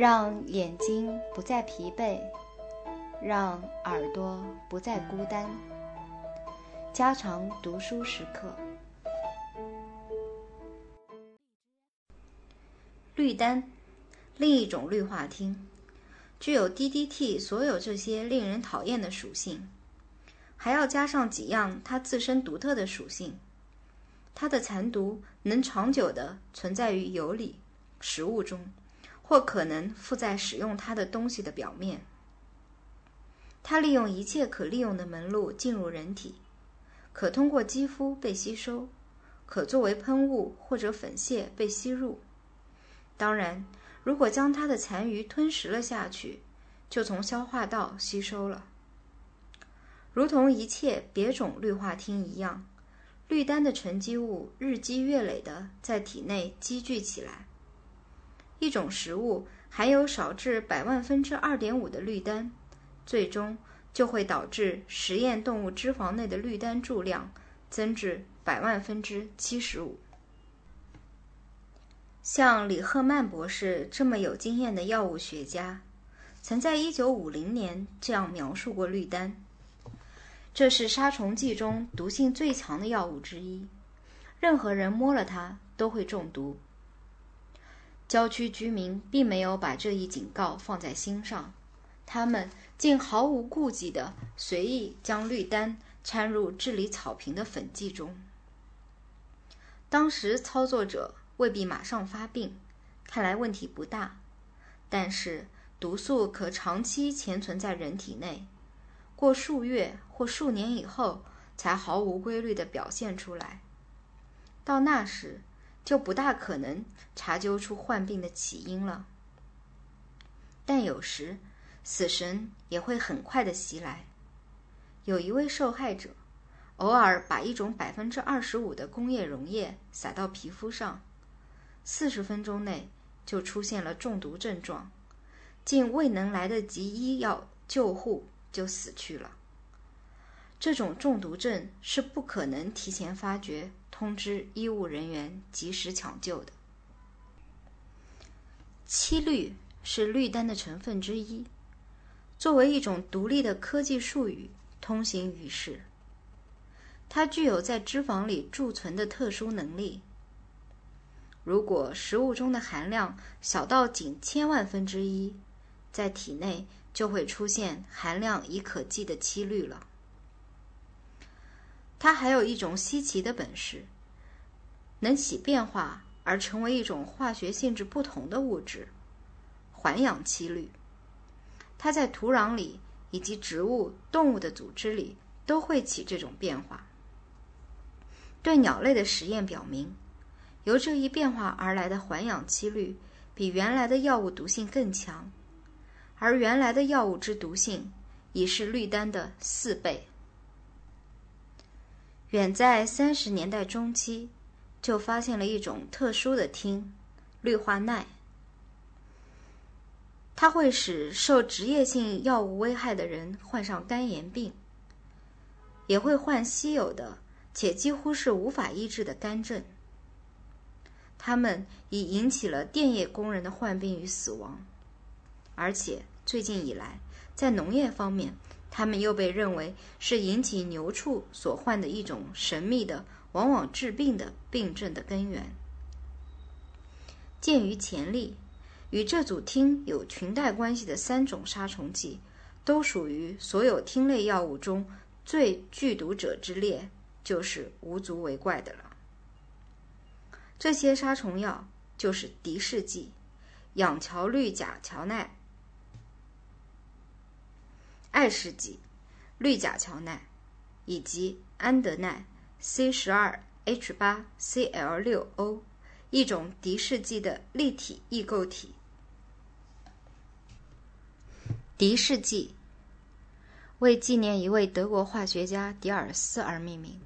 让眼睛不再疲惫，让耳朵不再孤单。加长读书时刻。绿丹，另一种氯化烃，具有 DDT 所有这些令人讨厌的属性，还要加上几样它自身独特的属性。它的残毒能长久地存在于油里、食物中，或可能附在使用它的东西的表面。它利用一切可利用的门路进入人体。可通过肌肤被吸收，可作为喷雾或者粉屑被吸入。当然，如果将它的残余吞食了下去，就从消化道吸收了。如同一切别种氯化烃一样，氯丹的沉积物日积月累地在体内积聚起来。一种食物含有少至百万分之二点五的氯丹，最终。就会导致实验动物脂肪内的氯丹注量增至百万分之七十五。像李赫曼博士这么有经验的药物学家，曾在一九五零年这样描述过氯丹：这是杀虫剂中毒性最强的药物之一，任何人摸了它都会中毒。郊区居民并没有把这一警告放在心上，他们。竟毫无顾忌地随意将氯丹掺入治理草坪的粉剂中。当时操作者未必马上发病，看来问题不大。但是毒素可长期潜存在人体内，过数月或数年以后才毫无规律地表现出来。到那时，就不大可能查究出患病的起因了。但有时。死神也会很快的袭来。有一位受害者，偶尔把一种百分之二十五的工业溶液撒到皮肤上，四十分钟内就出现了中毒症状，竟未能来得及医药救护就死去了。这种中毒症是不可能提前发觉，通知医务人员及时抢救的。七氯是氯丹的成分之一。作为一种独立的科技术语，通行于世。它具有在脂肪里贮存的特殊能力。如果食物中的含量小到仅千万分之一，在体内就会出现含量已可计的七氯了。它还有一种稀奇的本事，能起变化而成为一种化学性质不同的物质——环氧七氯。它在土壤里以及植物、动物的组织里都会起这种变化。对鸟类的实验表明，由这一变化而来的环氧七氯比原来的药物毒性更强，而原来的药物之毒性已是氯丹的四倍。远在三十年代中期，就发现了一种特殊的烃——氯化铼。它会使受职业性药物危害的人患上肝炎病，也会患稀有的且几乎是无法医治的肝症。它们已引起了电业工人的患病与死亡，而且最近以来，在农业方面，它们又被认为是引起牛畜所患的一种神秘的、往往治病的病症的根源。鉴于前例。与这组烃有裙带关系的三种杀虫剂，都属于所有烃类药物中最剧毒者之列，就是无足为怪的了。这些杀虫药就是敌视剂、氧桥氯甲乔奈、艾氏剂、氯甲乔萘，以及安德奈 C 十二 H 八 Cl 六 O，一种敌视剂的立体异构体。敌视剂为纪念一位德国化学家迪尔斯而命名。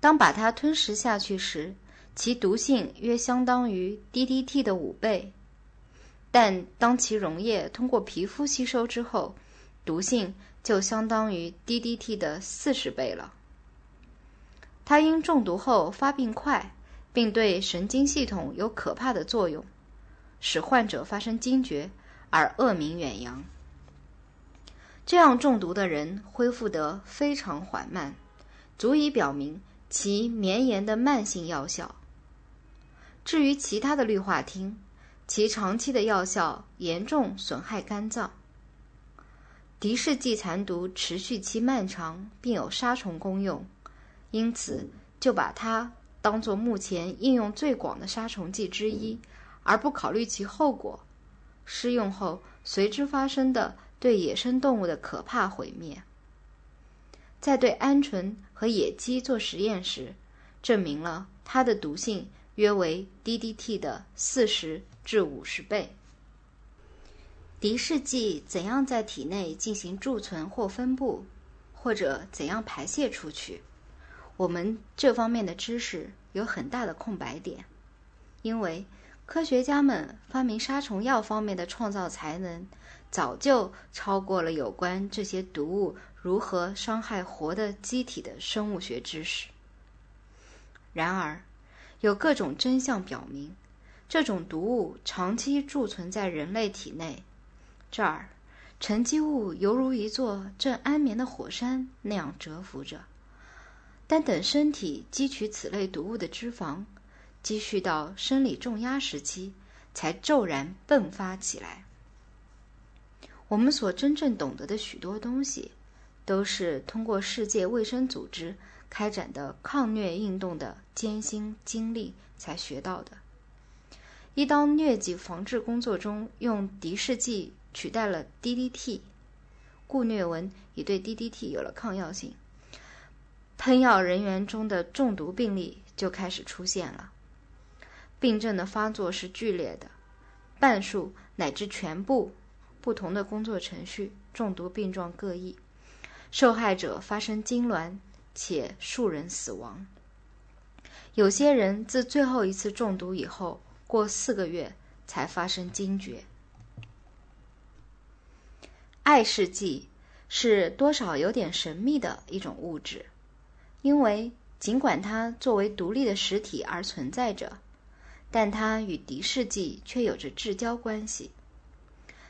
当把它吞食下去时，其毒性约相当于 DDT 的五倍；但当其溶液通过皮肤吸收之后，毒性就相当于 DDT 的四十倍了。它因中毒后发病快，并对神经系统有可怕的作用，使患者发生惊厥而恶名远扬。这样中毒的人恢复得非常缓慢，足以表明其绵延的慢性药效。至于其他的氯化烃，其长期的药效严重损害肝脏。敌视剂残毒持续期漫长，并有杀虫功用，因此就把它当作目前应用最广的杀虫剂之一，而不考虑其后果。施用后随之发生的对野生动物的可怕毁灭。在对鹌鹑和野鸡做实验时，证明了它的毒性约为 DDT 的四十至五十倍。敌视剂怎样在体内进行贮存或分布，或者怎样排泄出去？我们这方面的知识有很大的空白点，因为科学家们发明杀虫药方面的创造才能，早就超过了有关这些毒物如何伤害活的机体的生物学知识。然而，有各种真相表明，这种毒物长期贮存在人类体内。这儿，沉积物犹如一座正安眠的火山那样蛰伏着，但等身体汲取此类毒物的脂肪积蓄到生理重压时期，才骤然迸发起来。我们所真正懂得的许多东西，都是通过世界卫生组织开展的抗疟运动的艰辛经历才学到的。一当疟疾防治工作中用敌视剂。取代了 DDT，固疟蚊已对 DDT 有了抗药性。喷药人员中的中毒病例就开始出现了，病症的发作是剧烈的，半数乃至全部不同的工作程序，中毒病状各异，受害者发生痉挛，且数人死亡。有些人自最后一次中毒以后，过四个月才发生惊厥。艾氏剂是多少有点神秘的一种物质，因为尽管它作为独立的实体而存在着，但它与敌视剂却有着至交关系。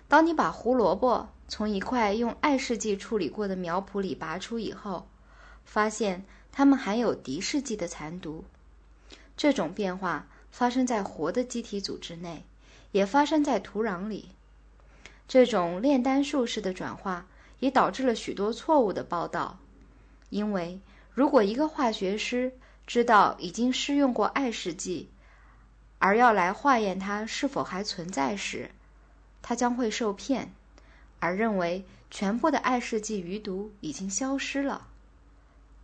当你把胡萝卜从一块用艾氏剂处理过的苗圃里拔出以后，发现它们含有敌视剂的残毒。这种变化发生在活的机体组织内，也发生在土壤里。这种炼丹术式的转化也导致了许多错误的报道，因为如果一个化学师知道已经施用过艾试剂，而要来化验它是否还存在时，他将会受骗，而认为全部的艾氏剂余毒已经消失了。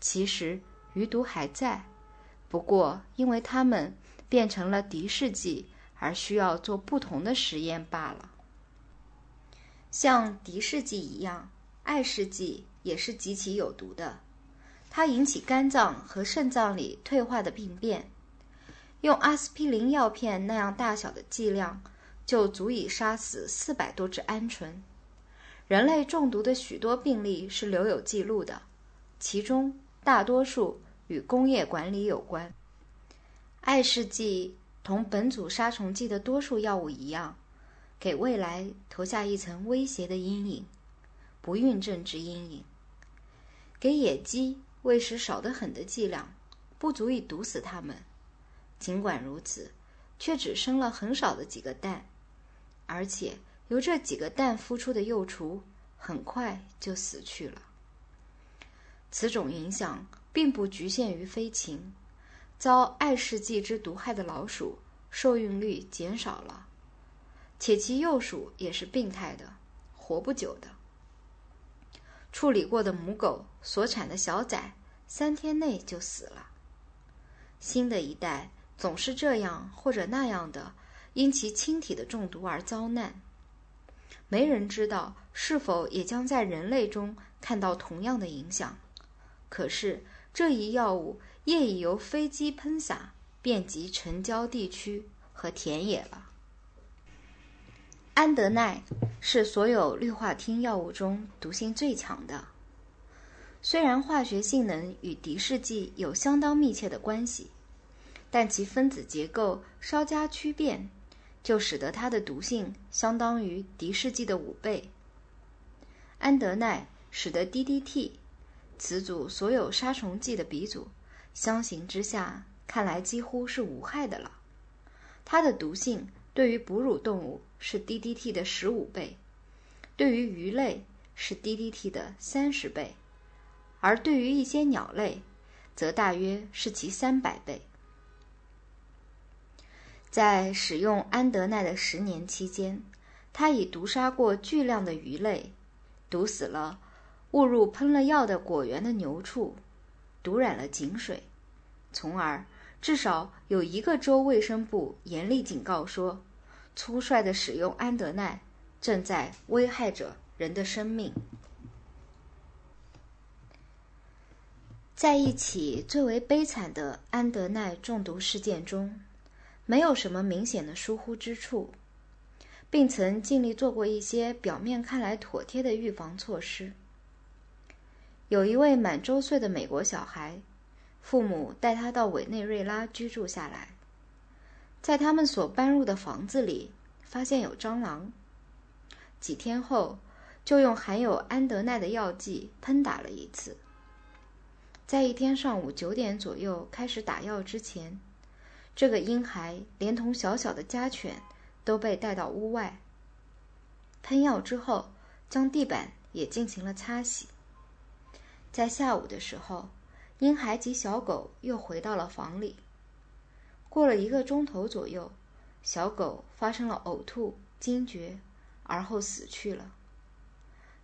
其实余毒还在，不过因为它们变成了敌视剂，而需要做不同的实验罢了。像敌视剂一样，艾氏剂也是极其有毒的。它引起肝脏和肾脏里退化的病变。用阿司匹林药片那样大小的剂量，就足以杀死四百多只鹌鹑。人类中毒的许多病例是留有记录的，其中大多数与工业管理有关。艾氏剂同本组杀虫剂的多数药物一样。给未来投下一层威胁的阴影，不孕症之阴影。给野鸡喂食少得很的剂量，不足以毒死它们。尽管如此，却只生了很少的几个蛋，而且由这几个蛋孵出的幼雏很快就死去了。此种影响并不局限于飞禽，遭艾氏剂之毒害的老鼠受孕率减少了。且其幼鼠也是病态的，活不久的。处理过的母狗所产的小崽，三天内就死了。新的一代总是这样或者那样的，因其亲体的中毒而遭难。没人知道是否也将在人类中看到同样的影响。可是这一药物业已由飞机喷洒，遍及城郊地区和田野了。安德奈是所有氯化烃药物中毒性最强的。虽然化学性能与敌视剂有相当密切的关系，但其分子结构稍加曲变，就使得它的毒性相当于敌视剂的五倍。安德奈使得 DDT，此组所有杀虫剂的鼻祖，相形之下看来几乎是无害的了。它的毒性对于哺乳动物是 DDT 的十五倍，对于鱼类是 DDT 的三十倍，而对于一些鸟类，则大约是其三百倍。在使用安德奈的十年期间，他已毒杀过巨量的鱼类，毒死了误入喷了药的果园的牛畜，毒染了井水，从而至少有一个州卫生部严厉警告说，粗率的使用安德奈正在危害着人的生命。在一起最为悲惨的安德奈中毒事件中。没有什么明显的疏忽之处，并曾尽力做过一些表面看来妥帖的预防措施。有一位满周岁的美国小孩，父母带他到委内瑞拉居住下来，在他们所搬入的房子里发现有蟑螂，几天后就用含有安德奈的药剂喷打了一次。在一天上午九点左右开始打药之前。这个婴孩连同小小的家犬都被带到屋外。喷药之后，将地板也进行了擦洗。在下午的时候，婴孩及小狗又回到了房里。过了一个钟头左右，小狗发生了呕吐、惊厥，而后死去了。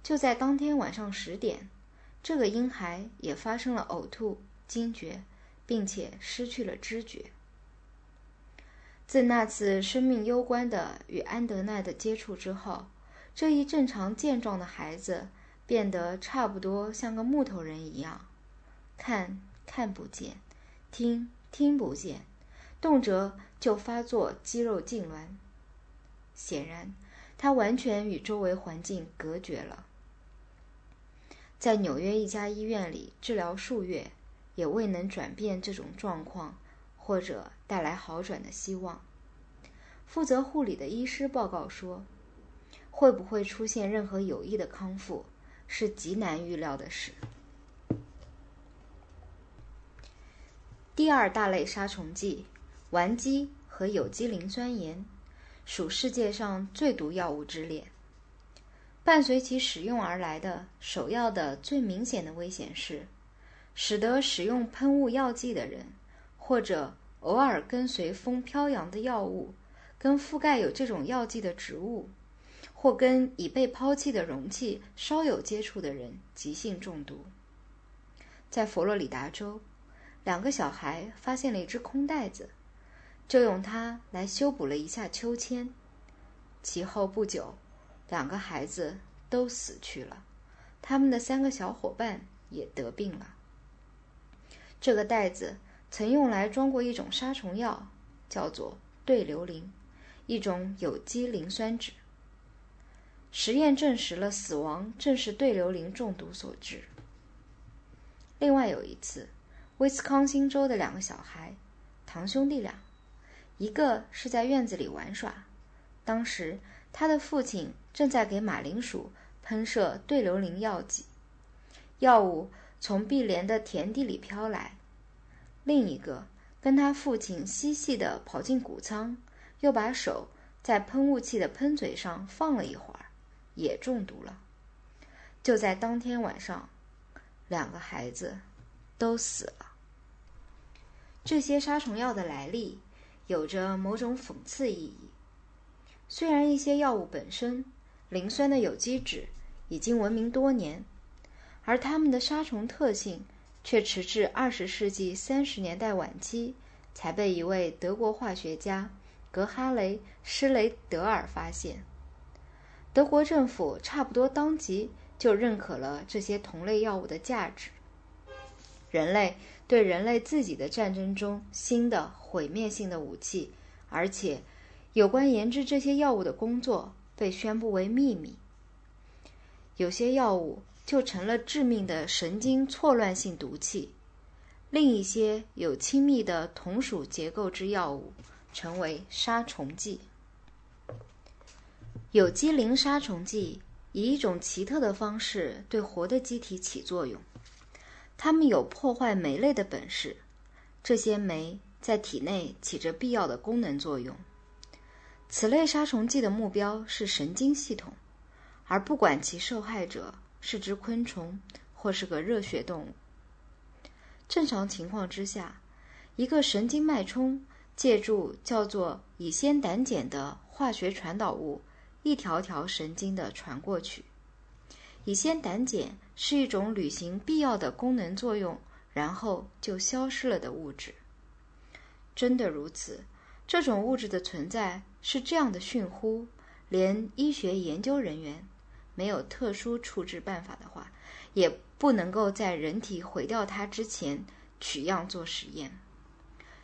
就在当天晚上十点，这个婴孩也发生了呕吐、惊厥，并且失去了知觉。自那次生命攸关的与安德奈的接触之后，这一正常健壮的孩子变得差不多像个木头人一样，看看不见，听听不见，动辄就发作肌肉痉挛。显然，他完全与周围环境隔绝了。在纽约一家医院里治疗数月，也未能转变这种状况。或者带来好转的希望。负责护理的医师报告说，会不会出现任何有益的康复是极难预料的事。第二大类杀虫剂烷基和有机磷酸盐属世界上最毒药物之列。伴随其使用而来的首要的最明显的危险是，使得使用喷雾药剂的人或者。偶尔跟随风飘扬的药物，跟覆盖有这种药剂的植物，或跟已被抛弃的容器稍有接触的人，急性中毒。在佛罗里达州，两个小孩发现了一只空袋子，就用它来修补了一下秋千。其后不久，两个孩子都死去了，他们的三个小伙伴也得病了。这个袋子。曾用来装过一种杀虫药，叫做对硫磷，一种有机磷酸酯。实验证实了死亡正是对硫磷中毒所致。另外有一次，威斯康星州的两个小孩，堂兄弟俩，一个是在院子里玩耍，当时他的父亲正在给马铃薯喷射对硫磷药剂，药物从碧莲的田地里飘来。另一个跟他父亲嬉戏地跑进谷仓，又把手在喷雾器的喷嘴上放了一会儿，也中毒了。就在当天晚上，两个孩子都死了。这些杀虫药的来历有着某种讽刺意义。虽然一些药物本身，磷酸的有机酯已经闻名多年，而它们的杀虫特性。却迟至二十世纪三十年代晚期，才被一位德国化学家格哈雷·施雷德尔发现。德国政府差不多当即就认可了这些同类药物的价值。人类对人类自己的战争中新的毁灭性的武器，而且有关研制这些药物的工作被宣布为秘密。有些药物。就成了致命的神经错乱性毒气，另一些有亲密的同属结构之药物成为杀虫剂。有机磷杀虫剂以一种奇特的方式对活的机体起作用，它们有破坏酶类的本事。这些酶在体内起着必要的功能作用。此类杀虫剂的目标是神经系统，而不管其受害者是只昆虫或是个热血动物。正常情况之下，一个神经脉冲借助叫做乙酰胆碱的化学传导物。一条条神经的传过去。乙酰胆碱是一种履行必要的功能作用，然后就消失了的物质。真的如此，这种物质的存在是这样的逊乎，连医学研究人员没有特殊处置办法的话，也不能够在人体毁掉它之前取样做实验。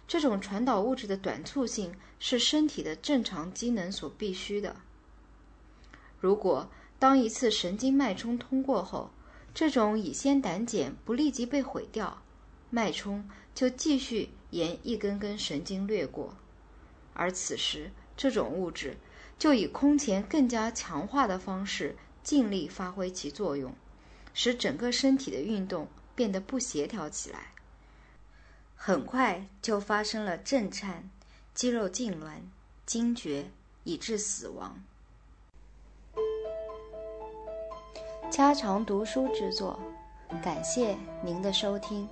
这种传导物质的短促性是身体的正常机能所必须的。如果当一次神经脉冲通过后，这种乙酰胆碱不立即被毁掉，脉冲就继续沿一根根神经掠过，而此时这种物质就以空前更加强化的方式尽力发挥其作用，使整个身体的运动变得不协调起来，很快就发生了震颤、肌肉痉挛、惊厥，以致死亡。家常读书之作，感谢您的收听。